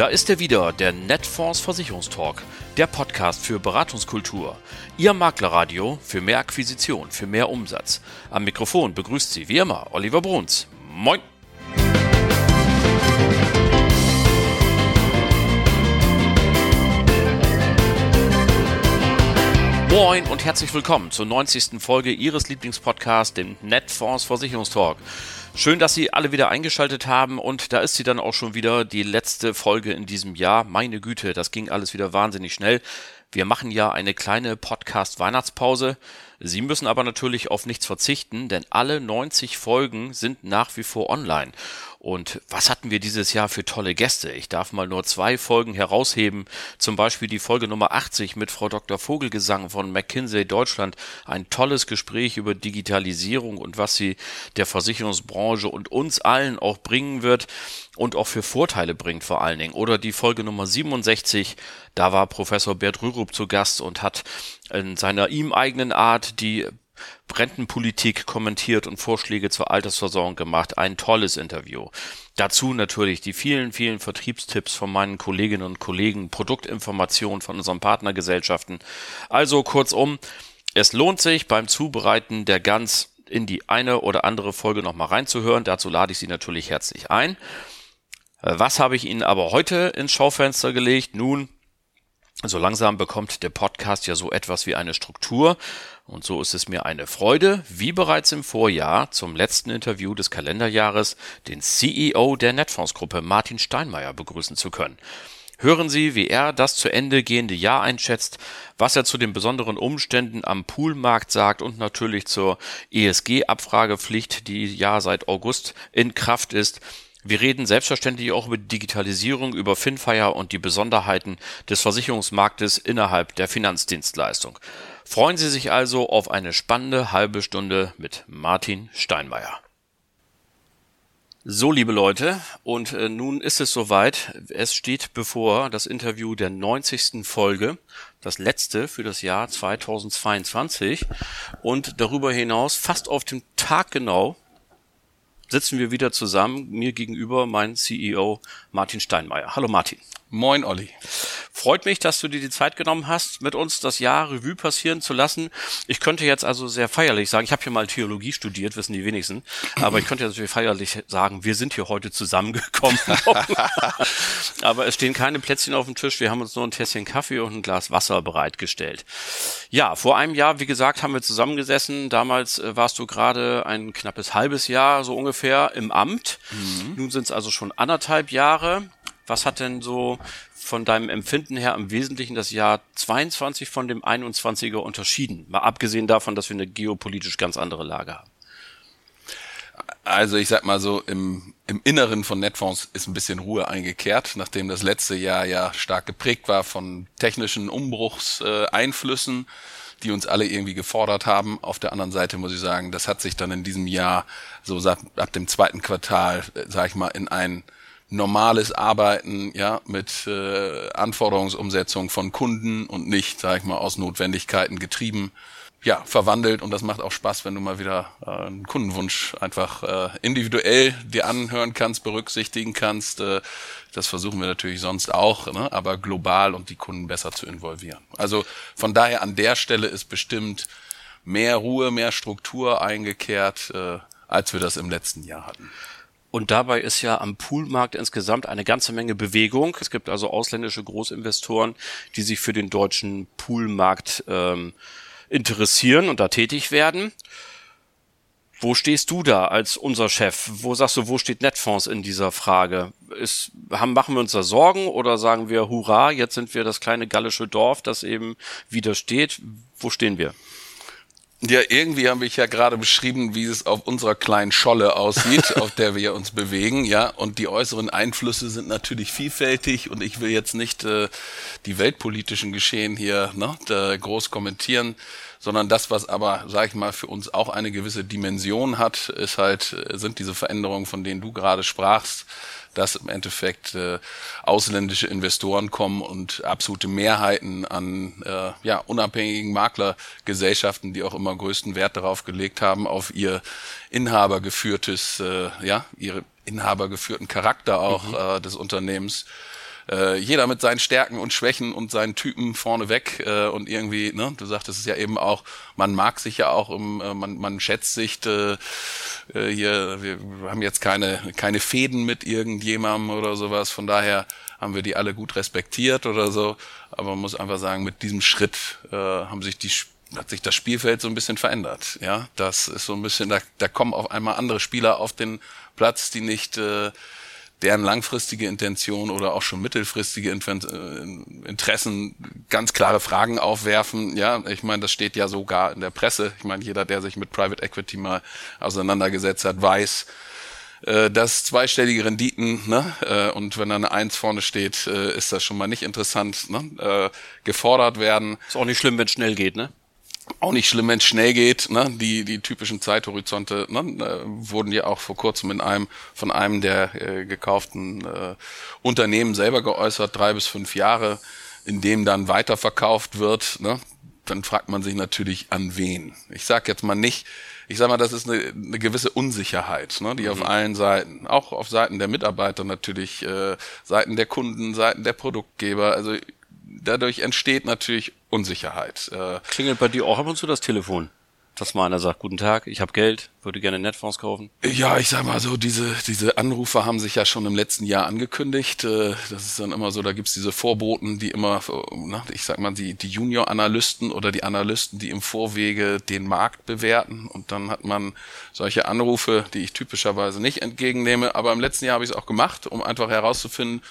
Da ist er wieder, der Netfonds Versicherungstalk, der Podcast für Beratungskultur. Ihr Maklerradio für mehr Akquisition, für mehr Umsatz. Am Mikrofon begrüßt Sie wie immer Oliver Bruns. Moin! Moin und herzlich willkommen zur 90. Folge Ihres Lieblingspodcasts, dem Netfonds Versicherungstalk. Schön, dass Sie alle wieder eingeschaltet haben und da ist sie dann auch schon wieder die letzte Folge in diesem Jahr. Meine Güte, das ging alles wieder wahnsinnig schnell. Wir machen ja eine kleine Podcast-Weihnachtspause. Sie müssen aber natürlich auf nichts verzichten, denn alle 90 Folgen sind nach wie vor online. Und was hatten wir dieses Jahr für tolle Gäste? Ich darf mal nur zwei Folgen herausheben. Zum Beispiel die Folge Nummer 80 mit Frau Dr. Vogelgesang von McKinsey Deutschland. Ein tolles Gespräch über Digitalisierung und was sie der Versicherungsbranche und uns allen auch bringen wird und auch für Vorteile bringt vor allen Dingen. Oder die Folge Nummer 67, da war Professor Bert Rürup zu Gast und hat in seiner ihm eigenen Art die Rentenpolitik kommentiert und Vorschläge zur Altersversorgung gemacht. Ein tolles Interview. Dazu natürlich die vielen, vielen Vertriebstipps von meinen Kolleginnen und Kollegen, Produktinformationen von unseren Partnergesellschaften. Also kurzum, es lohnt sich beim Zubereiten der Gans in die eine oder andere Folge nochmal reinzuhören. Dazu lade ich Sie natürlich herzlich ein. Was habe ich Ihnen aber heute ins Schaufenster gelegt? Nun, so langsam bekommt der Podcast ja so etwas wie eine Struktur und so ist es mir eine Freude, wie bereits im Vorjahr zum letzten Interview des Kalenderjahres den CEO der Netfonds-Gruppe Martin Steinmeier begrüßen zu können. Hören Sie, wie er das zu Ende gehende Jahr einschätzt, was er zu den besonderen Umständen am Poolmarkt sagt und natürlich zur ESG-Abfragepflicht, die ja seit August in Kraft ist, wir reden selbstverständlich auch über Digitalisierung, über Finfire und die Besonderheiten des Versicherungsmarktes innerhalb der Finanzdienstleistung. Freuen Sie sich also auf eine spannende halbe Stunde mit Martin Steinmeier. So, liebe Leute, und äh, nun ist es soweit. Es steht bevor das Interview der 90. Folge, das letzte für das Jahr 2022. Und darüber hinaus, fast auf dem Tag genau, sitzen wir wieder zusammen. Mir gegenüber mein CEO Martin Steinmeier. Hallo Martin. Moin Olli. Freut mich, dass du dir die Zeit genommen hast, mit uns das Jahr Revue passieren zu lassen. Ich könnte jetzt also sehr feierlich sagen, ich habe hier mal Theologie studiert, wissen die wenigsten, aber ich könnte jetzt natürlich feierlich sagen, wir sind hier heute zusammengekommen. aber es stehen keine Plätzchen auf dem Tisch, wir haben uns nur ein Tässchen Kaffee und ein Glas Wasser bereitgestellt. Ja, vor einem Jahr, wie gesagt, haben wir zusammengesessen. Damals äh, warst du gerade ein knappes halbes Jahr so ungefähr im Amt. Mhm. Nun sind es also schon anderthalb Jahre. Was hat denn so von deinem Empfinden her im Wesentlichen das Jahr 22 von dem 21er unterschieden? Mal abgesehen davon, dass wir eine geopolitisch ganz andere Lage haben. Also ich sag mal so, im, im Inneren von Netfonds ist ein bisschen Ruhe eingekehrt, nachdem das letzte Jahr ja stark geprägt war von technischen Umbruchseinflüssen, die uns alle irgendwie gefordert haben. Auf der anderen Seite muss ich sagen, das hat sich dann in diesem Jahr so ab, ab dem zweiten Quartal, äh, sag ich mal, in ein normales Arbeiten, ja, mit äh, Anforderungsumsetzung von Kunden und nicht, sag ich mal, aus Notwendigkeiten getrieben, ja, verwandelt und das macht auch Spaß, wenn du mal wieder äh, einen Kundenwunsch einfach äh, individuell dir anhören kannst, berücksichtigen kannst. Äh, das versuchen wir natürlich sonst auch, ne? aber global und die Kunden besser zu involvieren. Also von daher an der Stelle ist bestimmt mehr Ruhe, mehr Struktur eingekehrt, äh, als wir das im letzten Jahr hatten. Und dabei ist ja am Poolmarkt insgesamt eine ganze Menge Bewegung. Es gibt also ausländische Großinvestoren, die sich für den deutschen Poolmarkt ähm, interessieren und da tätig werden. Wo stehst du da als unser Chef? Wo sagst du, wo steht Netfonds in dieser Frage? Ist, haben, machen wir uns da Sorgen oder sagen wir, hurra, jetzt sind wir das kleine gallische Dorf, das eben widersteht? Wo stehen wir? Ja, irgendwie habe ich ja gerade beschrieben, wie es auf unserer kleinen Scholle aussieht, auf der wir uns bewegen, ja. Und die äußeren Einflüsse sind natürlich vielfältig und ich will jetzt nicht äh, die weltpolitischen Geschehen hier ne, groß kommentieren, sondern das, was aber, sag ich mal, für uns auch eine gewisse Dimension hat, ist halt, äh, sind diese Veränderungen, von denen du gerade sprachst dass im Endeffekt äh, ausländische Investoren kommen und absolute Mehrheiten an äh, ja, unabhängigen Maklergesellschaften, die auch immer größten Wert darauf gelegt haben, auf ihr inhabergeführtes, äh, ja, ihre inhabergeführten Charakter auch mhm. äh, des Unternehmens äh, jeder mit seinen Stärken und Schwächen und seinen Typen vorneweg äh, und irgendwie, ne, du sagtest es ja eben auch, man mag sich ja auch, im, äh, man, man schätzt sich äh, äh, hier, wir haben jetzt keine, keine Fäden mit irgendjemandem oder sowas, von daher haben wir die alle gut respektiert oder so, aber man muss einfach sagen, mit diesem Schritt äh, haben sich die hat sich das Spielfeld so ein bisschen verändert. Ja, das ist so ein bisschen, da, da kommen auf einmal andere Spieler auf den Platz, die nicht äh, deren langfristige Intention oder auch schon mittelfristige äh, Interessen ganz klare Fragen aufwerfen. Ja, ich meine, das steht ja sogar in der Presse. Ich meine, jeder, der sich mit Private Equity mal auseinandergesetzt hat, weiß, äh, dass zweistellige Renditen, ne, äh, und wenn da eine Eins vorne steht, ist das schon mal nicht interessant, ne, gefordert werden. Ist auch nicht schlimm, wenn es schnell geht, ne? Auch nicht schlimm, wenn es schnell geht. Ne? Die, die typischen Zeithorizonte ne? äh, wurden ja auch vor kurzem in einem von einem der äh, gekauften äh, Unternehmen selber geäußert, drei bis fünf Jahre, in dem dann weiterverkauft wird. Ne? Dann fragt man sich natürlich, an wen. Ich sage jetzt mal nicht, ich sage mal, das ist eine, eine gewisse Unsicherheit, ne, die mhm. auf allen Seiten, auch auf Seiten der Mitarbeiter natürlich, äh, Seiten der Kunden, Seiten der Produktgeber, also dadurch entsteht natürlich Unsicherheit. Äh, Klingelt bei dir auch ab und zu das Telefon? Dass mal einer sagt, guten Tag, ich habe Geld, würde gerne Netfonds kaufen? Ja, ich sag mal so, diese, diese Anrufe haben sich ja schon im letzten Jahr angekündigt. Äh, das ist dann immer so, da gibt's diese Vorboten, die immer, ich sag mal, die, die Junior-Analysten oder die Analysten, die im Vorwege den Markt bewerten. Und dann hat man solche Anrufe, die ich typischerweise nicht entgegennehme. Aber im letzten Jahr habe ich es auch gemacht, um einfach herauszufinden,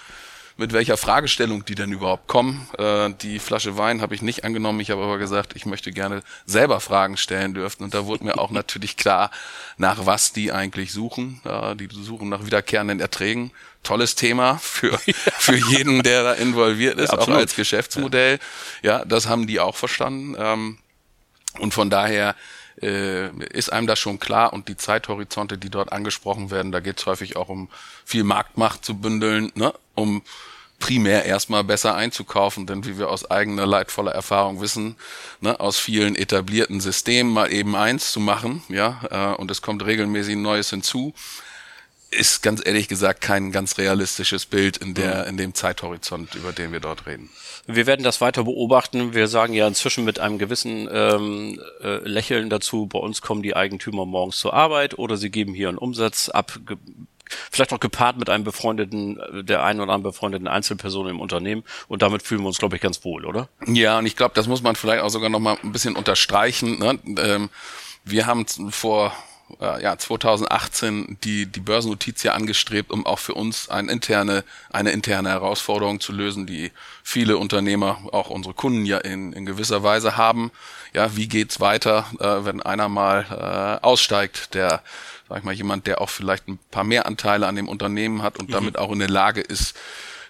mit welcher Fragestellung die denn überhaupt kommen. Äh, die Flasche Wein habe ich nicht angenommen. Ich habe aber gesagt, ich möchte gerne selber Fragen stellen dürfen. Und da wurde mir auch natürlich klar, nach was die eigentlich suchen. Äh, die suchen nach wiederkehrenden Erträgen. Tolles Thema für, für jeden, der da involviert ist, ja, auch als Geschäftsmodell. Ja, das haben die auch verstanden. Ähm, und von daher äh, ist einem das schon klar und die Zeithorizonte, die dort angesprochen werden, da geht es häufig auch um viel Marktmacht zu bündeln, ne? um primär erstmal besser einzukaufen, denn wie wir aus eigener leidvoller Erfahrung wissen, ne, aus vielen etablierten Systemen mal eben eins zu machen, ja, äh, und es kommt regelmäßig Neues hinzu, ist ganz ehrlich gesagt kein ganz realistisches Bild in der in dem Zeithorizont, über den wir dort reden. Wir werden das weiter beobachten. Wir sagen ja inzwischen mit einem gewissen ähm, äh, Lächeln dazu, bei uns kommen die Eigentümer morgens zur Arbeit oder sie geben hier einen Umsatz ab, vielleicht auch gepaart mit einem befreundeten, der einen oder anderen befreundeten Einzelperson im Unternehmen. Und damit fühlen wir uns, glaube ich, ganz wohl, oder? Ja, und ich glaube, das muss man vielleicht auch sogar noch mal ein bisschen unterstreichen. Ne? Ähm, wir haben vor äh, ja, 2018 die, die Börsennotiz ja angestrebt, um auch für uns eine interne, eine interne Herausforderung zu lösen, die viele Unternehmer, auch unsere Kunden ja in, in gewisser Weise haben. Ja, wie geht's weiter, äh, wenn einer mal äh, aussteigt, der sag ich mal, jemand, der auch vielleicht ein paar mehr Anteile an dem Unternehmen hat und mhm. damit auch in der Lage ist,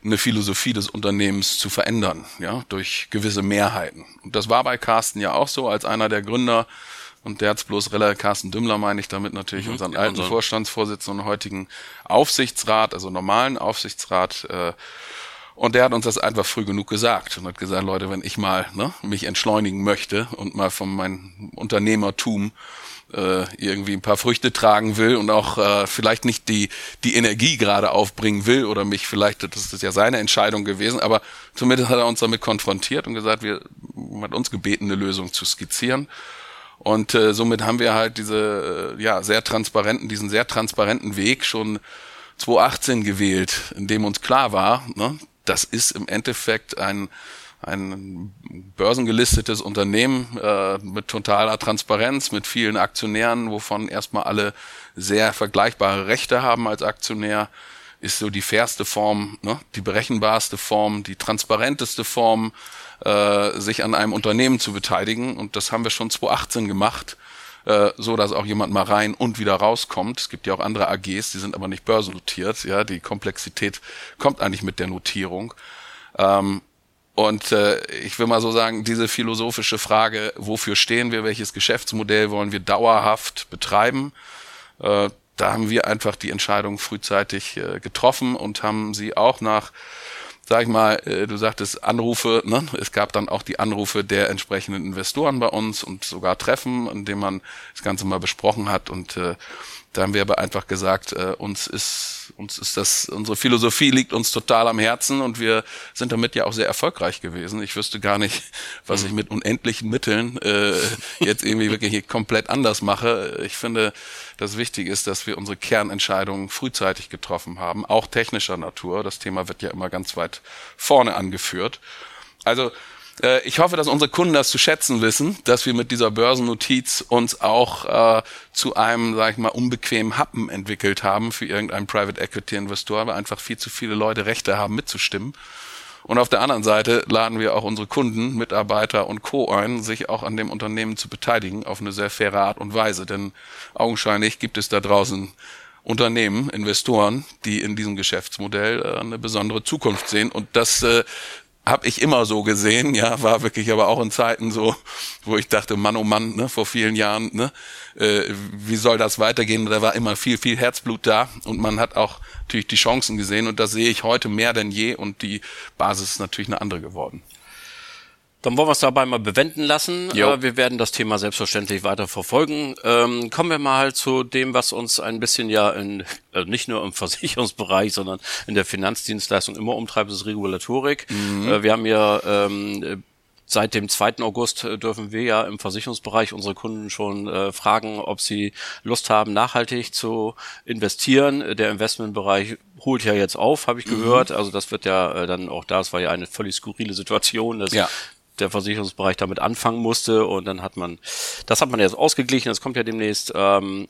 eine Philosophie des Unternehmens zu verändern, ja, durch gewisse Mehrheiten. Und das war bei Carsten ja auch so, als einer der Gründer und der hat's bloß relativ, Carsten Dümmler meine ich damit natürlich, mhm, unseren alten unseren. Vorstandsvorsitzenden und heutigen Aufsichtsrat, also normalen Aufsichtsrat, äh, und der hat uns das einfach früh genug gesagt und hat gesagt, Leute, wenn ich mal ne, mich entschleunigen möchte und mal von meinem Unternehmertum äh, irgendwie ein paar Früchte tragen will und auch äh, vielleicht nicht die, die Energie gerade aufbringen will oder mich vielleicht, das ist ja seine Entscheidung gewesen, aber zumindest hat er uns damit konfrontiert und gesagt, wir hat uns gebeten, eine Lösung zu skizzieren. Und äh, somit haben wir halt diese, äh, ja, sehr transparenten, diesen sehr transparenten Weg schon 2018 gewählt, in dem uns klar war, ne, das ist im Endeffekt ein ein börsengelistetes Unternehmen äh, mit totaler Transparenz, mit vielen Aktionären, wovon erstmal alle sehr vergleichbare Rechte haben als Aktionär, ist so die fairste Form, ne? die berechenbarste Form, die transparenteste Form, äh, sich an einem Unternehmen zu beteiligen. Und das haben wir schon 2018 gemacht, äh, so dass auch jemand mal rein und wieder rauskommt. Es gibt ja auch andere AGs, die sind aber nicht börsennotiert. Ja, die Komplexität kommt eigentlich mit der Notierung. Ähm, und äh, ich will mal so sagen, diese philosophische Frage, wofür stehen wir, welches Geschäftsmodell wollen wir dauerhaft betreiben, äh, da haben wir einfach die Entscheidung frühzeitig äh, getroffen und haben sie auch nach, sag ich mal, äh, du sagtest Anrufe, ne? es gab dann auch die Anrufe der entsprechenden Investoren bei uns und sogar Treffen, in dem man das Ganze mal besprochen hat und äh, Da haben wir aber einfach gesagt, äh, uns ist, uns ist das, unsere Philosophie liegt uns total am Herzen und wir sind damit ja auch sehr erfolgreich gewesen. Ich wüsste gar nicht, was ich mit unendlichen Mitteln äh, jetzt irgendwie wirklich komplett anders mache. Ich finde, das Wichtige ist, dass wir unsere Kernentscheidungen frühzeitig getroffen haben, auch technischer Natur. Das Thema wird ja immer ganz weit vorne angeführt. Also äh, ich hoffe, dass unsere Kunden das zu schätzen wissen, dass wir mit dieser Börsennotiz uns auch äh, zu einem, sag ich mal, unbequemen Happen entwickelt haben für irgendeinen Private Equity Investor, weil einfach viel zu viele Leute Rechte haben mitzustimmen. Und auf der anderen Seite laden wir auch unsere Kunden, Mitarbeiter und Co. ein, sich auch an dem Unternehmen zu beteiligen auf eine sehr faire Art und Weise. Denn augenscheinlich gibt es da draußen Unternehmen, Investoren, die in diesem Geschäftsmodell äh, eine besondere Zukunft sehen. Und das äh, habe ich immer so gesehen, ja, war wirklich aber auch in Zeiten so, wo ich dachte, Mann, oh Mann, ne, vor vielen Jahren, ne, äh, wie soll das weitergehen? Da war immer viel, viel Herzblut da und man hat auch natürlich die Chancen gesehen und das sehe ich heute mehr denn je und die Basis ist natürlich eine andere geworden. Dann wollen wir es dabei mal bewenden lassen. Jo. Äh, wir werden das Thema selbstverständlich weiter verfolgen. Ähm, kommen wir mal zu dem, was uns ein bisschen ja in, äh, nicht nur im Versicherungsbereich, sondern in der Finanzdienstleistung immer umtreibt, ist Regulatorik. Mhm. Äh, wir haben ja ähm, Seit dem 2. August äh, dürfen wir ja im Versicherungsbereich unsere Kunden schon äh, fragen, ob sie Lust haben, nachhaltig zu investieren. Der Investmentbereich holt ja jetzt auf, habe ich mhm. gehört. Also das wird ja äh, dann auch da, es war ja eine völlig skurrile Situation, dass ja der Versicherungsbereich damit anfangen musste und dann hat man, das hat man jetzt ausgeglichen, das kommt ja demnächst. Ähm,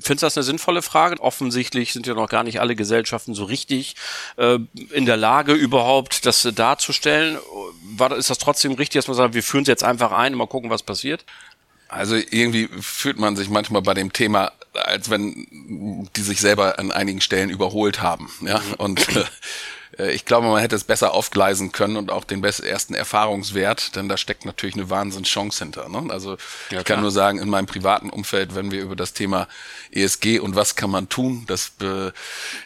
Findest du das eine sinnvolle Frage? Offensichtlich sind ja noch gar nicht alle Gesellschaften so richtig äh, in der Lage, überhaupt das darzustellen. War, ist das trotzdem richtig, dass man sagt, wir führen es jetzt einfach ein und mal gucken, was passiert? Also irgendwie fühlt man sich manchmal bei dem Thema, als wenn die sich selber an einigen Stellen überholt haben. Ja, mhm. und äh, äh, ich glaube, man hätte es besser aufgleisen können und auch den ersten Erfahrungswert, denn da steckt natürlich eine Wahnsinnschance hinter. Ne? Also ja, ich kann nur sagen, in meinem privaten Umfeld, wenn wir über das Thema ESG und was kann man tun, das, äh,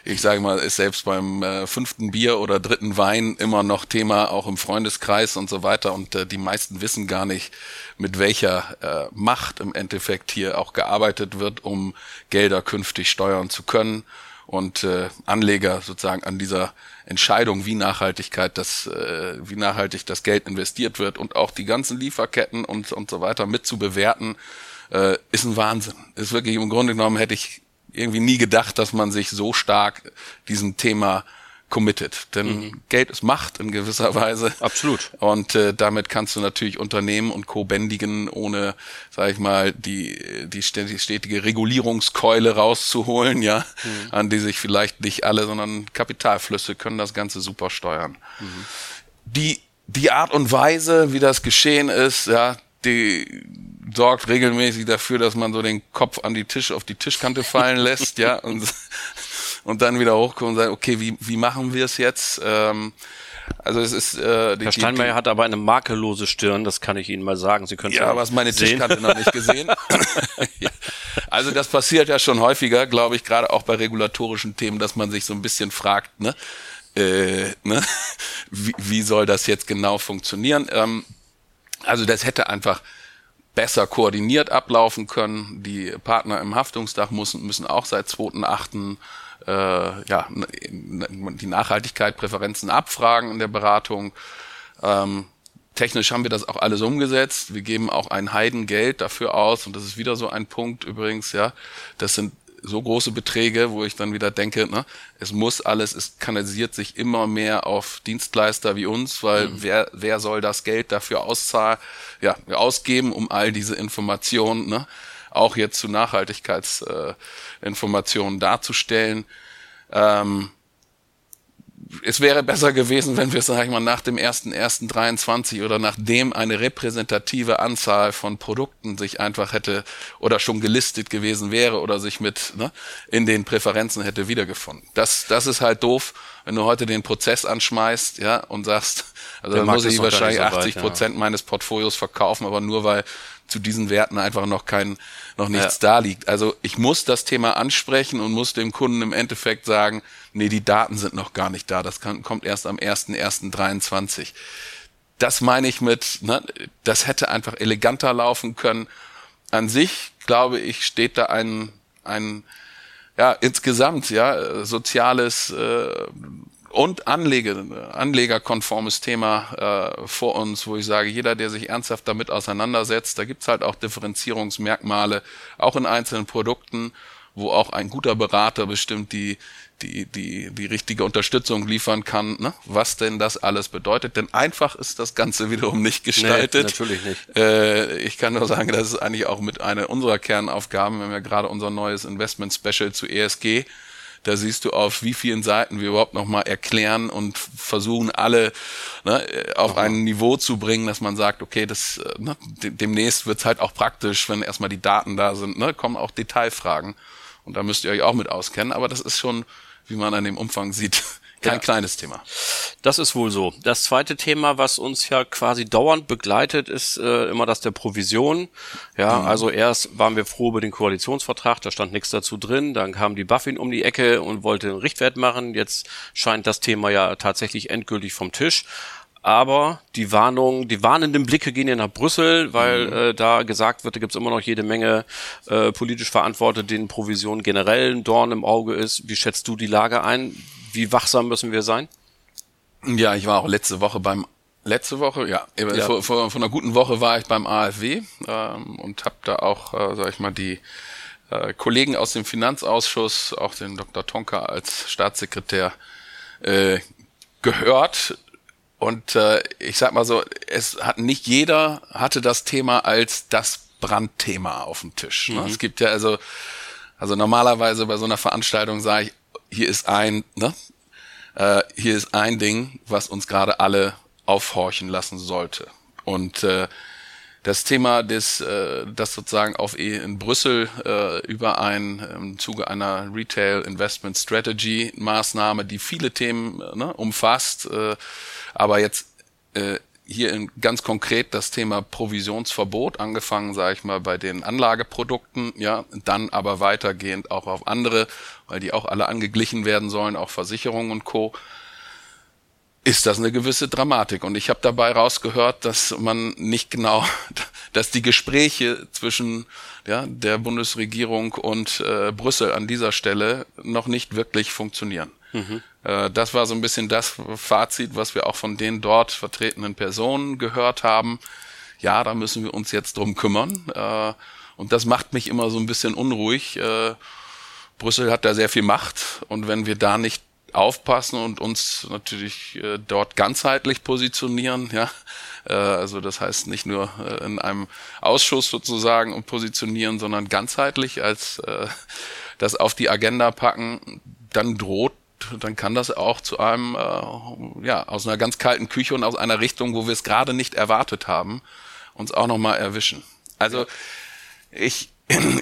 ich sage mal, ist selbst beim äh, fünften Bier oder dritten Wein immer noch Thema, auch im Freundeskreis und so weiter. Und äh, die meisten wissen gar nicht, mit welcher äh, Macht im Endeffekt hier auch gearbeitet wird, um Gelder künftig steuern zu können und äh, Anleger sozusagen an dieser Entscheidung, wie Nachhaltigkeit das, äh, wie nachhaltig das Geld investiert wird und auch die ganzen Lieferketten und und so weiter mit zu bewerten, äh, ist ein Wahnsinn. Ist wirklich im Grunde genommen hätte ich irgendwie nie gedacht, dass man sich so stark diesem Thema committed. Denn mhm. Geld ist Macht in gewisser Weise. Absolut. Und äh, damit kannst du natürlich Unternehmen und Co. bändigen, ohne, sag ich mal, die, die stetige Regulierungskeule rauszuholen, ja, mhm. an die sich vielleicht nicht alle, sondern Kapitalflüsse können das Ganze super steuern. Mhm. Die, die Art und Weise, wie das geschehen ist, ja, die sorgt regelmäßig dafür, dass man so den Kopf an die Tisch, auf die Tischkante fallen lässt, ja, und und dann wieder hochkommen und sagen, okay, wie, wie machen wir es jetzt? Ähm, also es ist äh, die, Herr Steinmeier die, hat aber eine makellose Stirn, das kann ich Ihnen mal sagen. Sie können ja, was meine sehen. Tischkante noch nicht gesehen. also das passiert ja schon häufiger, glaube ich, gerade auch bei regulatorischen Themen, dass man sich so ein bisschen fragt, ne, äh, ne, wie, wie soll das jetzt genau funktionieren? Ähm, also das hätte einfach besser koordiniert ablaufen können. Die Partner im Haftungsdach müssen, müssen auch seit 2.8 äh, ja, die Nachhaltigkeit, Präferenzen abfragen in der Beratung. Ähm, technisch haben wir das auch alles umgesetzt. Wir geben auch ein Heidengeld dafür aus und das ist wieder so ein Punkt übrigens, ja. Das sind so große Beträge, wo ich dann wieder denke, ne, es muss alles, es kanalisiert sich immer mehr auf Dienstleister wie uns, weil mhm. wer, wer soll das Geld dafür auszahlen, ja, ausgeben, um all diese Informationen, ne, auch jetzt zu Nachhaltigkeitsinformationen äh, darzustellen. Ähm, es wäre besser gewesen, wenn wir, sag ich mal, nach dem 1.1.23 oder nachdem eine repräsentative Anzahl von Produkten sich einfach hätte oder schon gelistet gewesen wäre oder sich mit ne, in den Präferenzen hätte wiedergefunden. Das, das ist halt doof, wenn du heute den Prozess anschmeißt, ja, und sagst, also dann muss ich wahrscheinlich so 80 Prozent ja. meines Portfolios verkaufen, aber nur weil zu diesen Werten einfach noch kein, noch nichts ja. da liegt. Also ich muss das Thema ansprechen und muss dem Kunden im Endeffekt sagen, nee, die Daten sind noch gar nicht da. Das kann, kommt erst am 1.1.23. Das meine ich mit, ne, das hätte einfach eleganter laufen können. An sich, glaube ich, steht da ein, ein ja insgesamt ja soziales äh, und Anleger, anlegerkonformes Thema äh, vor uns, wo ich sage, jeder, der sich ernsthaft damit auseinandersetzt, da gibt's halt auch Differenzierungsmerkmale, auch in einzelnen Produkten, wo auch ein guter Berater bestimmt die die, die, die richtige Unterstützung liefern kann, ne? was denn das alles bedeutet. Denn einfach ist das Ganze wiederum nicht gestaltet. Nee, natürlich nicht. Äh, ich kann nur sagen, das ist eigentlich auch mit einer unserer Kernaufgaben, wenn wir gerade unser neues Investment Special zu ESG da siehst du auf wie vielen Seiten wir überhaupt nochmal erklären und versuchen alle ne, auf ein Niveau zu bringen, dass man sagt, okay, das äh, ne, demnächst wird's halt auch praktisch, wenn erstmal die Daten da sind, ne, kommen auch Detailfragen. Und da müsst ihr euch auch mit auskennen, aber das ist schon, wie man an dem Umfang sieht, kein ja. kleines Thema. Das ist wohl so. Das zweite Thema, was uns ja quasi dauernd begleitet, ist äh, immer das der Provision. Ja, mhm. also erst waren wir froh über den Koalitionsvertrag, da stand nichts dazu drin. Dann kam die Buffin um die Ecke und wollte einen Richtwert machen. Jetzt scheint das Thema ja tatsächlich endgültig vom Tisch aber die Warnung, die warnenden Blicke gehen ja nach Brüssel, weil mhm. äh, da gesagt wird, da gibt's immer noch jede Menge äh, politisch Verantwortete, denen Provision generell ein Dorn im Auge ist. Wie schätzt du die Lage ein? Wie wachsam müssen wir sein? Ja, ich war auch letzte Woche beim letzte Woche, ja, ja. Vor, vor, vor einer guten Woche war ich beim AfW ähm, und habe da auch, äh, sag ich mal, die äh, Kollegen aus dem Finanzausschuss, auch den Dr. Tonka als Staatssekretär äh, gehört. Und äh, ich sag mal so, es hat nicht jeder hatte das Thema als das Brandthema auf dem Tisch. Ne? Mhm. Es gibt ja also, also normalerweise bei so einer Veranstaltung sage ich, hier ist ein, ne? Äh, hier ist ein Ding, was uns gerade alle aufhorchen lassen sollte. Und äh, das Thema des, äh, das sozusagen auf e in Brüssel äh, über ein im Zuge einer Retail Investment Strategy Maßnahme, die viele Themen ne, umfasst, äh, aber jetzt äh, hier in, ganz konkret das Thema Provisionsverbot, angefangen, sage ich mal, bei den Anlageprodukten, ja, dann aber weitergehend auch auf andere, weil die auch alle angeglichen werden sollen, auch Versicherungen und Co ist das eine gewisse Dramatik. Und ich habe dabei rausgehört, dass man nicht genau, dass die Gespräche zwischen ja, der Bundesregierung und äh, Brüssel an dieser Stelle noch nicht wirklich funktionieren. Mhm. Äh, das war so ein bisschen das Fazit, was wir auch von den dort vertretenen Personen gehört haben. Ja, da müssen wir uns jetzt drum kümmern. Äh, und das macht mich immer so ein bisschen unruhig. Äh, Brüssel hat da sehr viel Macht und wenn wir da nicht aufpassen und uns natürlich dort ganzheitlich positionieren, ja, also das heißt nicht nur in einem Ausschuss sozusagen und positionieren, sondern ganzheitlich als das auf die Agenda packen, dann droht dann kann das auch zu einem, äh, ja, aus einer ganz kalten Küche und aus einer Richtung, wo wir es gerade nicht erwartet haben, uns auch nochmal erwischen. Also ich,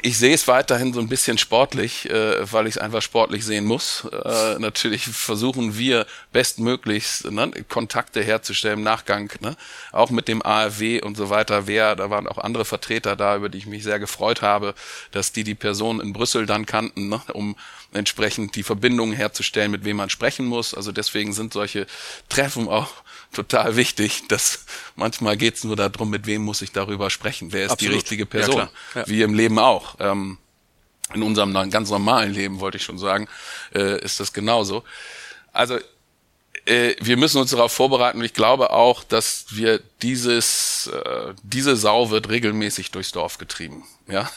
ich sehe es weiterhin so ein bisschen sportlich, äh, weil ich es einfach sportlich sehen muss. Äh, natürlich versuchen wir bestmöglichst ne, Kontakte herzustellen im Nachgang, ne, auch mit dem AfW und so weiter. Wer, da waren auch andere Vertreter da, über die ich mich sehr gefreut habe, dass die die Person in Brüssel dann kannten, ne, um entsprechend die Verbindungen herzustellen, mit wem man sprechen muss. Also deswegen sind solche Treffen auch total wichtig. Dass manchmal geht es nur darum, mit wem muss ich darüber sprechen. Wer ist Absolut. die richtige Person? Ja, ja. Wie im Leben auch. Ähm, in unserem ganz normalen Leben, wollte ich schon sagen, äh, ist das genauso. Also äh, wir müssen uns darauf vorbereiten und ich glaube auch, dass wir dieses, äh, diese Sau wird regelmäßig durchs Dorf getrieben. Ja,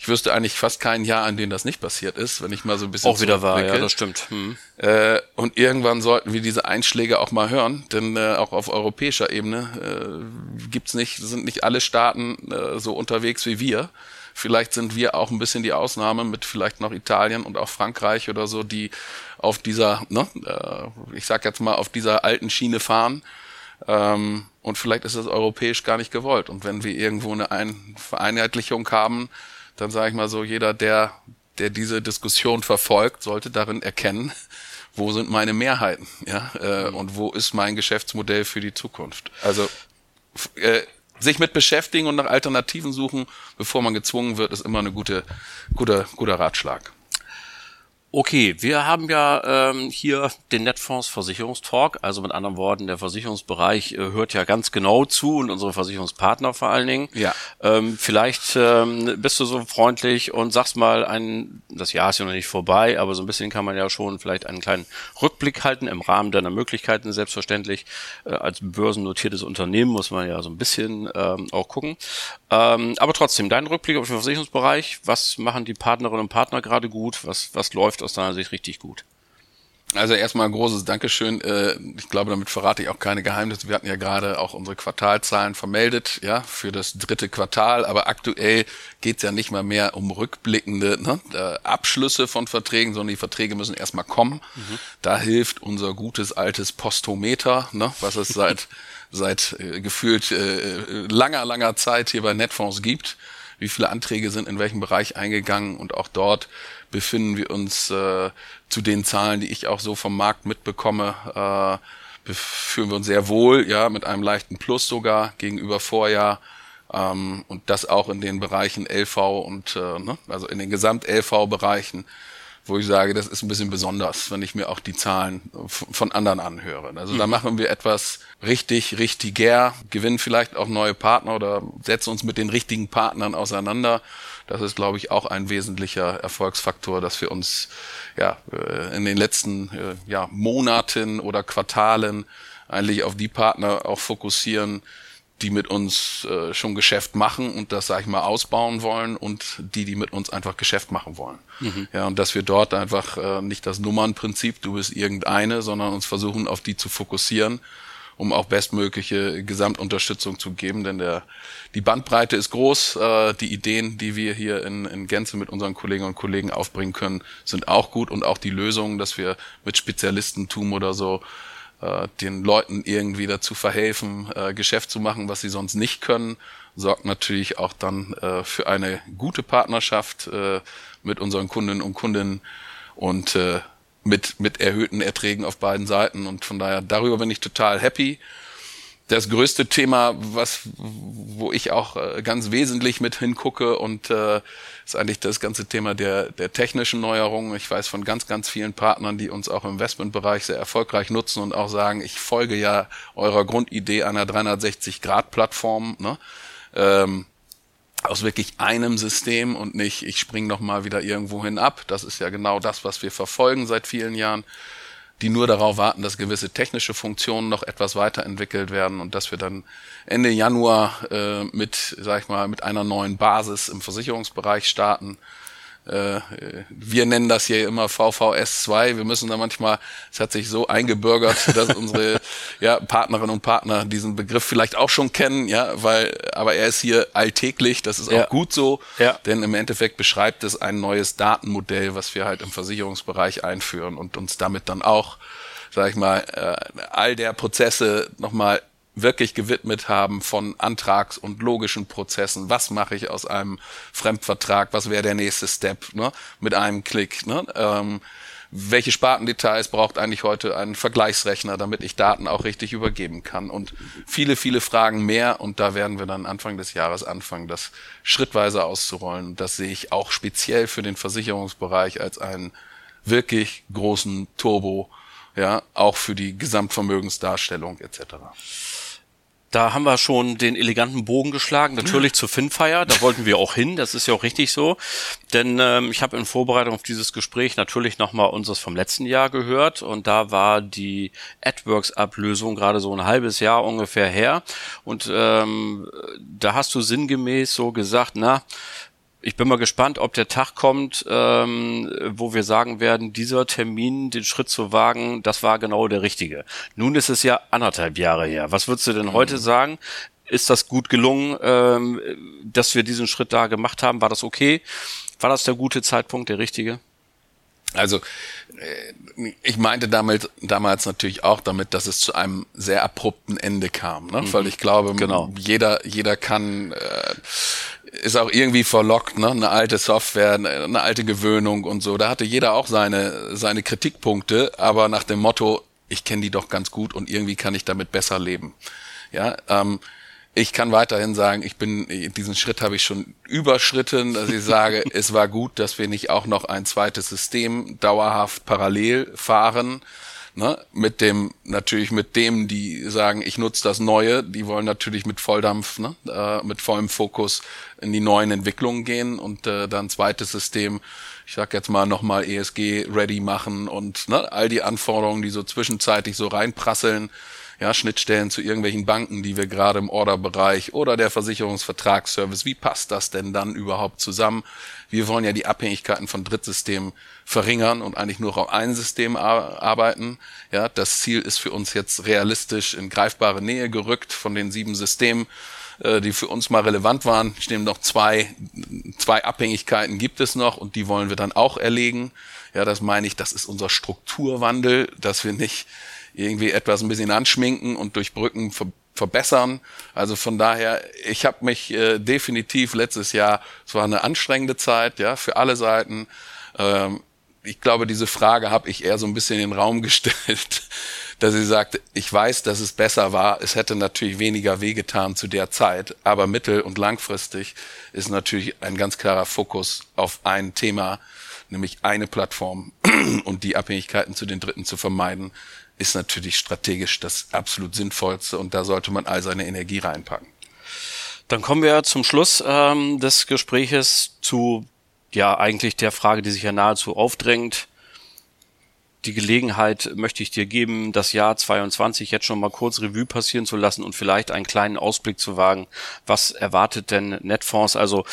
ich wüsste eigentlich fast kein Jahr, an dem das nicht passiert ist, wenn ich mal so ein bisschen auch wieder war, ja, das stimmt. Hm. Äh, und irgendwann sollten wir diese Einschläge auch mal hören, denn äh, auch auf europäischer Ebene äh, gibt's nicht, sind nicht alle Staaten äh, so unterwegs wie wir. Vielleicht sind wir auch ein bisschen die Ausnahme mit vielleicht noch Italien und auch Frankreich oder so, die auf dieser, ne, äh, ich sag jetzt mal, auf dieser alten Schiene fahren. Ähm, und vielleicht ist das europäisch gar nicht gewollt. Und wenn wir irgendwo eine Ein Vereinheitlichung haben, dann sage ich mal so, jeder, der, der diese Diskussion verfolgt, sollte darin erkennen, wo sind meine Mehrheiten, ja, äh, mhm. und wo ist mein Geschäftsmodell für die Zukunft. Also äh, sich mit beschäftigen und nach Alternativen suchen, bevor man gezwungen wird, ist immer eine gute, guter, guter Ratschlag. Okay, wir haben ja ähm, hier den Netfonds Versicherungstalk, also mit anderen Worten, der Versicherungsbereich äh, hört ja ganz genau zu und unsere Versicherungspartner vor allen Dingen. Ja. Ähm, vielleicht ähm, bist du so freundlich und sagst mal ein, das Jahr ist ja noch nicht vorbei, aber so ein bisschen kann man ja schon vielleicht einen kleinen Rückblick halten im Rahmen deiner Möglichkeiten, selbstverständlich. Äh, als börsennotiertes Unternehmen muss man ja so ein bisschen ähm, auch gucken. Ähm, aber trotzdem, dein Rückblick auf den Versicherungsbereich, was machen die Partnerinnen und Partner gerade gut, was, was läuft aus deiner Sicht richtig gut? Also erstmal ein großes Dankeschön. Äh, ich glaube, damit verrate ich auch keine Geheimnisse. Wir hatten ja gerade auch unsere Quartalzahlen vermeldet, ja, für das dritte Quartal. Aber aktuell geht es ja nicht mal mehr um rückblickende ne, äh, Abschlüsse von Verträgen, sondern die Verträge müssen erstmal kommen. Mhm. Da hilft unser gutes altes Postometer, ne, was es seit seit äh, gefühlt äh, langer, langer Zeit hier bei Netfonds gibt. Wie viele Anträge sind in welchem Bereich eingegangen und auch dort befinden wir uns äh, zu den Zahlen, die ich auch so vom Markt mitbekomme, äh, fühlen wir uns sehr wohl, ja, mit einem leichten Plus sogar gegenüber Vorjahr. Ähm, und das auch in den Bereichen LV und äh, ne, also in den Gesamt-LV-Bereichen, wo ich sage, das ist ein bisschen besonders, wenn ich mir auch die Zahlen von anderen anhöre. Also mhm. da machen wir etwas richtig, richtiger, gewinnen vielleicht auch neue Partner oder setzen uns mit den richtigen Partnern auseinander das ist, glaube ich, auch ein wesentlicher Erfolgsfaktor, dass wir uns ja äh, in den letzten äh, ja, Monaten oder Quartalen eigentlich auf die Partner auch fokussieren, die mit uns äh, schon Geschäft machen und das, sage ich mal, ausbauen wollen und die, die mit uns einfach Geschäft machen wollen. Mhm. Ja, und dass wir dort einfach äh, nicht das Nummernprinzip, du bist irgendeine, sondern uns versuchen, auf die zu fokussieren um auch bestmögliche Gesamtunterstützung zu geben, denn der, die Bandbreite ist groß. Äh, die Ideen, die wir hier in, in Gänze mit unseren Kolleginnen und Kollegen aufbringen können, sind auch gut und auch die Lösungen, dass wir mit Spezialistentum oder so äh, den Leuten irgendwie dazu verhelfen, äh, Geschäft zu machen, was sie sonst nicht können, sorgt natürlich auch dann äh, für eine gute Partnerschaft äh, mit unseren Kundinnen und Kunden und äh, mit, mit erhöhten Erträgen auf beiden Seiten. Und von daher, darüber bin ich total happy. Das größte Thema, was, wo ich auch äh, ganz wesentlich mit hingucke und äh, ist eigentlich das ganze Thema der, der technischen Neuerungen. Ich weiß von ganz, ganz vielen Partnern, die uns auch im Investmentbereich sehr erfolgreich nutzen und auch sagen, ich folge ja eurer Grundidee einer 360-Grad-Plattform. Ne? Ähm, aus wirklich einem System und nicht, ich spring noch mal wieder irgendwo hin ab. Das ist ja genau das, was wir verfolgen seit vielen Jahren, die nur darauf warten, dass gewisse technische Funktionen noch etwas weiterentwickelt werden und dass wir dann Ende Januar äh, mit, sag ich mal, mit einer neuen Basis im Versicherungsbereich starten äh, wir nennen das hier immer VVS2. Wir müssen da manchmal, es hat sich so eingebürgert, dass unsere ja, Partnerinnen und Partner diesen Begriff vielleicht auch schon kennen, ja, weil, aber er ist hier alltäglich, das ist auch gut so, ja. denn im Endeffekt beschreibt es ein neues Datenmodell, was wir halt im Versicherungsbereich einführen und uns damit dann auch, sag ich mal, äh, all der Prozesse nochmal wirklich gewidmet haben von Antrags- und logischen Prozessen. Was mache ich aus einem Fremdvertrag? Was wäre der nächste Step ne? mit einem Klick? Ne? Ähm, welche Spartendetails braucht eigentlich heute ein Vergleichsrechner, damit ich Daten auch richtig übergeben kann? Und viele, viele Fragen mehr. Und da werden wir dann Anfang des Jahres anfangen, das schrittweise auszurollen. Das sehe ich auch speziell für den Versicherungsbereich als einen wirklich großen Turbo, ja, auch für die Gesamtvermögensdarstellung etc. Da haben wir schon den eleganten Bogen geschlagen, natürlich zur Finfire, da wollten wir auch hin, das ist ja auch richtig so. Denn ähm, ich habe in Vorbereitung auf dieses Gespräch natürlich nochmal unseres vom letzten Jahr gehört und da war die AdWorks-Ablösung gerade so ein halbes Jahr ungefähr her. Und ähm, da hast du sinngemäß so gesagt, na, ich bin mal gespannt, ob der Tag kommt, ähm, wo wir sagen werden, dieser Termin, den Schritt zu wagen, das war genau der richtige. Nun ist es ja anderthalb Jahre her. Was würdest du denn mhm. heute sagen? Ist das gut gelungen, ähm, dass wir diesen Schritt da gemacht haben? War das okay? War das der gute Zeitpunkt, der richtige? Also äh, ich meinte damals, damals natürlich auch damit, dass es zu einem sehr abrupten Ende kam, ne? Mhm. weil ich glaube, genau. jeder jeder kann äh, ist auch irgendwie verlockt, ne? Eine alte Software, eine alte Gewöhnung und so. Da hatte jeder auch seine, seine Kritikpunkte, aber nach dem Motto, ich kenne die doch ganz gut und irgendwie kann ich damit besser leben. Ja, ähm, ich kann weiterhin sagen, ich bin, diesen Schritt habe ich schon überschritten, dass ich sage, es war gut, dass wir nicht auch noch ein zweites System dauerhaft parallel fahren. Ne, mit dem, natürlich mit dem, die sagen, ich nutze das Neue, die wollen natürlich mit Volldampf, ne, äh, mit vollem Fokus in die neuen Entwicklungen gehen und äh, dann zweites System, ich sag jetzt mal nochmal ESG ready machen und ne, all die Anforderungen, die so zwischenzeitlich so reinprasseln, ja, Schnittstellen zu irgendwelchen Banken, die wir gerade im Orderbereich oder der Versicherungsvertragsservice, wie passt das denn dann überhaupt zusammen? Wir wollen ja die Abhängigkeiten von Drittsystemen verringern und eigentlich nur auf ein System arbeiten. Ja, das Ziel ist für uns jetzt realistisch in greifbare Nähe gerückt von den sieben Systemen äh, die für uns mal relevant waren. Ich nehme noch zwei, zwei Abhängigkeiten gibt es noch und die wollen wir dann auch erlegen. Ja, das meine ich, das ist unser Strukturwandel, dass wir nicht irgendwie etwas ein bisschen anschminken und durch Brücken ver verbessern. Also von daher, ich habe mich äh, definitiv letztes Jahr, es war eine anstrengende Zeit, ja, für alle Seiten. Ähm, ich glaube, diese Frage habe ich eher so ein bisschen in den Raum gestellt, dass sie sagte, ich weiß, dass es besser war. Es hätte natürlich weniger wehgetan zu der Zeit, aber mittel- und langfristig ist natürlich ein ganz klarer Fokus auf ein Thema, nämlich eine Plattform und die Abhängigkeiten zu den Dritten zu vermeiden, ist natürlich strategisch das absolut Sinnvollste und da sollte man all seine Energie reinpacken. Dann kommen wir zum Schluss ähm, des Gespräches zu ja eigentlich der Frage, die sich ja nahezu aufdrängt. Die Gelegenheit möchte ich dir geben, das Jahr 22 jetzt schon mal kurz Revue passieren zu lassen und vielleicht einen kleinen Ausblick zu wagen. Was erwartet denn Netfonds? Also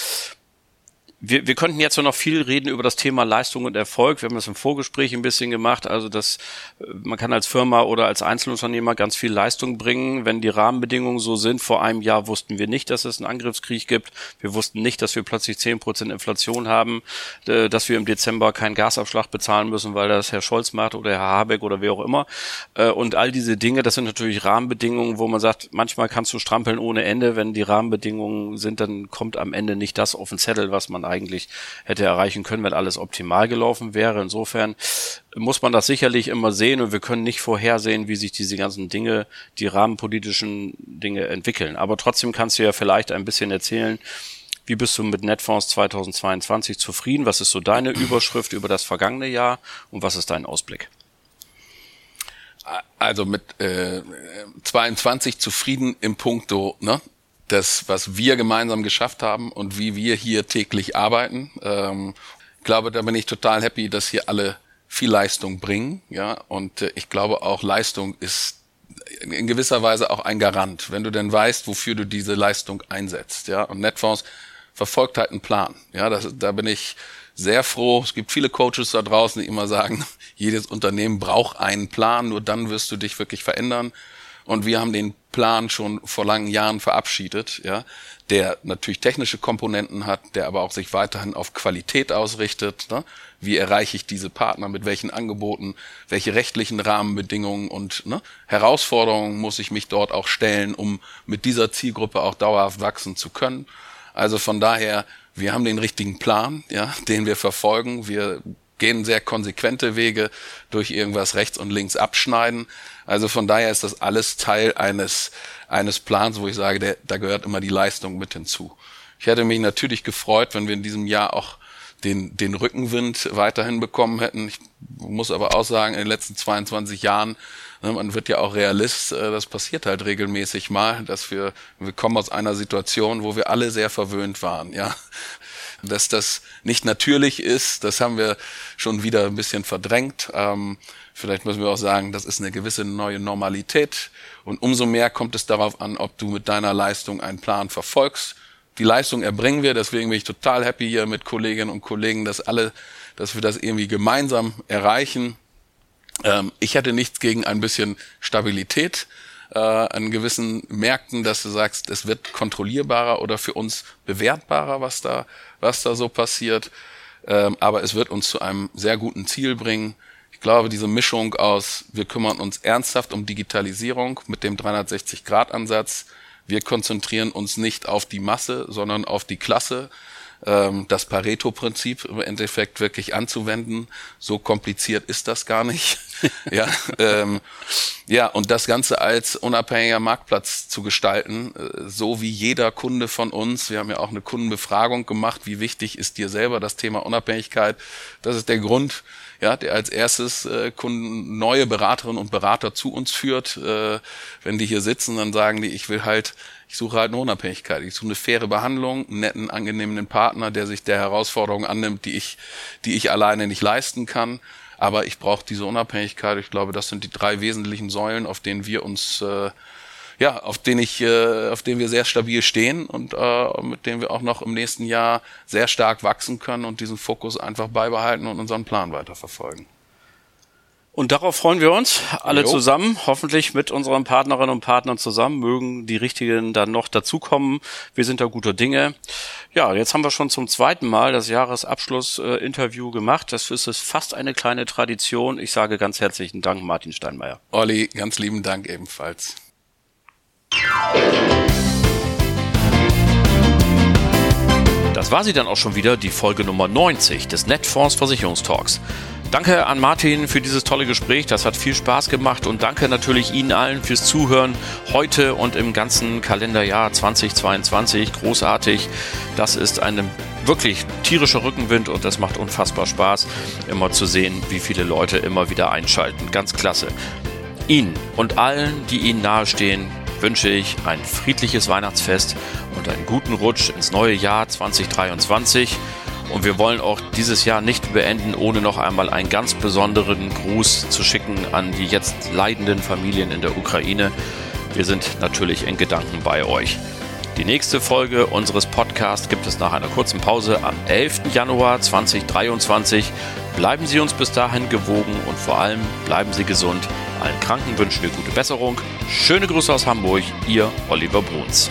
wir, wir könnten jetzt noch viel reden über das Thema Leistung und Erfolg. Wir haben das im Vorgespräch ein bisschen gemacht. Also, dass äh, man kann als Firma oder als Einzelunternehmer ganz viel Leistung bringen, wenn die Rahmenbedingungen so sind. Vor einem Jahr wussten wir nicht, dass es einen Angriffskrieg gibt. Wir wussten nicht, dass wir plötzlich zehn Prozent Inflation haben, äh, dass wir im Dezember keinen Gasabschlag bezahlen müssen, weil das Herr Scholz macht oder Herr Habeck oder wer auch immer. Äh, und all diese Dinge, das sind natürlich Rahmenbedingungen, wo man sagt, manchmal kannst du strampeln ohne Ende. Wenn die Rahmenbedingungen sind, dann kommt am Ende nicht das auf den Zettel, was man eigentlich hätte erreichen können, wenn alles optimal gelaufen wäre. Insofern muss man das sicherlich immer sehen und wir können nicht vorhersehen, wie sich diese ganzen Dinge, die rahmenpolitischen Dinge entwickeln. Aber trotzdem kannst du ja vielleicht ein bisschen erzählen, wie bist du mit Netfonds 2022 zufrieden? Was ist so deine Überschrift über das vergangene Jahr und was ist dein Ausblick? Also mit äh, 22 zufrieden im Punkto ne, das, was wir gemeinsam geschafft haben und wie wir hier täglich arbeiten. Ähm, ich glaube, da bin ich total happy, dass hier alle viel Leistung bringen, ja. Und äh, ich glaube auch, Leistung ist in gewisser Weise auch ein Garant, wenn du denn weißt, wofür du diese Leistung einsetzt, ja. Und Netfonds verfolgt halt einen Plan, ja. Das, da bin ich sehr froh. Es gibt viele Coaches da draußen, die immer sagen, jedes Unternehmen braucht einen Plan, nur dann wirst du dich wirklich verändern. Und wir haben den Plan schon vor langen Jahren verabschiedet, ja, der natürlich technische Komponenten hat, der aber auch sich weiterhin auf Qualität ausrichtet. Ne? Wie erreiche ich diese Partner mit welchen Angeboten, welche rechtlichen Rahmenbedingungen und ne, Herausforderungen muss ich mich dort auch stellen, um mit dieser Zielgruppe auch dauerhaft wachsen zu können. Also von daher, wir haben den richtigen Plan, ja, den wir verfolgen. Wir gehen sehr konsequente Wege durch irgendwas rechts und links abschneiden. Also von daher ist das alles Teil eines, eines Plans, wo ich sage, der, da gehört immer die Leistung mit hinzu. Ich hätte mich natürlich gefreut, wenn wir in diesem Jahr auch den, den Rückenwind weiterhin bekommen hätten. Ich muss aber auch sagen, in den letzten 22 Jahren, ne, man wird ja auch Realist, äh, das passiert halt regelmäßig mal, dass wir, wir kommen aus einer Situation, wo wir alle sehr verwöhnt waren, ja. Dass das nicht natürlich ist, das haben wir schon wieder ein bisschen verdrängt. Ähm, vielleicht müssen wir auch sagen, das ist eine gewisse neue Normalität. Und umso mehr kommt es darauf an, ob du mit deiner Leistung einen Plan verfolgst. Die Leistung erbringen wir, deswegen bin ich total happy hier mit Kolleginnen und Kollegen, dass alle, dass wir das irgendwie gemeinsam erreichen. Ähm, ich hätte nichts gegen ein bisschen Stabilität äh, an gewissen Märkten, dass du sagst, es wird kontrollierbarer oder für uns bewertbarer, was da, was da so passiert. Ähm, aber es wird uns zu einem sehr guten Ziel bringen. Ich glaube, diese Mischung aus, wir kümmern uns ernsthaft um Digitalisierung mit dem 360-Grad-Ansatz. Wir konzentrieren uns nicht auf die Masse, sondern auf die Klasse. Ähm, das Pareto-Prinzip im Endeffekt wirklich anzuwenden. So kompliziert ist das gar nicht. ja, ähm, ja, und das Ganze als unabhängiger Marktplatz zu gestalten, äh, so wie jeder Kunde von uns. Wir haben ja auch eine Kundenbefragung gemacht. Wie wichtig ist dir selber das Thema Unabhängigkeit? Das ist der Grund, ja, der als erstes äh, Kunden, neue Beraterinnen und Berater zu uns führt. Äh, wenn die hier sitzen, dann sagen die, ich will halt, ich suche halt eine Unabhängigkeit. Ich suche eine faire Behandlung, einen netten, angenehmen Partner, der sich der Herausforderung annimmt, die ich, die ich alleine nicht leisten kann. Aber ich brauche diese Unabhängigkeit. Ich glaube, das sind die drei wesentlichen Säulen, auf denen wir uns äh, ja, auf denen ich, äh, auf denen wir sehr stabil stehen und äh, mit denen wir auch noch im nächsten Jahr sehr stark wachsen können und diesen Fokus einfach beibehalten und unseren Plan weiterverfolgen. Und darauf freuen wir uns alle jo. zusammen, hoffentlich mit unseren Partnerinnen und Partnern zusammen, mögen die richtigen dann noch dazukommen. Wir sind da guter Dinge. Ja, jetzt haben wir schon zum zweiten Mal das Jahresabschluss-Interview gemacht. Das ist fast eine kleine Tradition. Ich sage ganz herzlichen Dank, Martin Steinmeier. Olli, ganz lieben Dank ebenfalls. Das war sie dann auch schon wieder, die Folge Nummer 90 des Netfonds Versicherungstalks. Danke an Martin für dieses tolle Gespräch. Das hat viel Spaß gemacht und danke natürlich Ihnen allen fürs Zuhören heute und im ganzen Kalenderjahr 2022. Großartig. Das ist eine wirklich tierischer Rückenwind und das macht unfassbar Spaß, immer zu sehen, wie viele Leute immer wieder einschalten. Ganz klasse. Ihnen und allen, die Ihnen nahestehen, wünsche ich ein friedliches Weihnachtsfest und einen guten Rutsch ins neue Jahr 2023. Und wir wollen auch dieses Jahr nicht beenden, ohne noch einmal einen ganz besonderen Gruß zu schicken an die jetzt leidenden Familien in der Ukraine. Wir sind natürlich in Gedanken bei euch. Die nächste Folge unseres Podcasts gibt es nach einer kurzen Pause am 11. Januar 2023. Bleiben Sie uns bis dahin gewogen und vor allem bleiben Sie gesund. Allen Kranken wünschen wir gute Besserung. Schöne Grüße aus Hamburg, Ihr Oliver Bruns.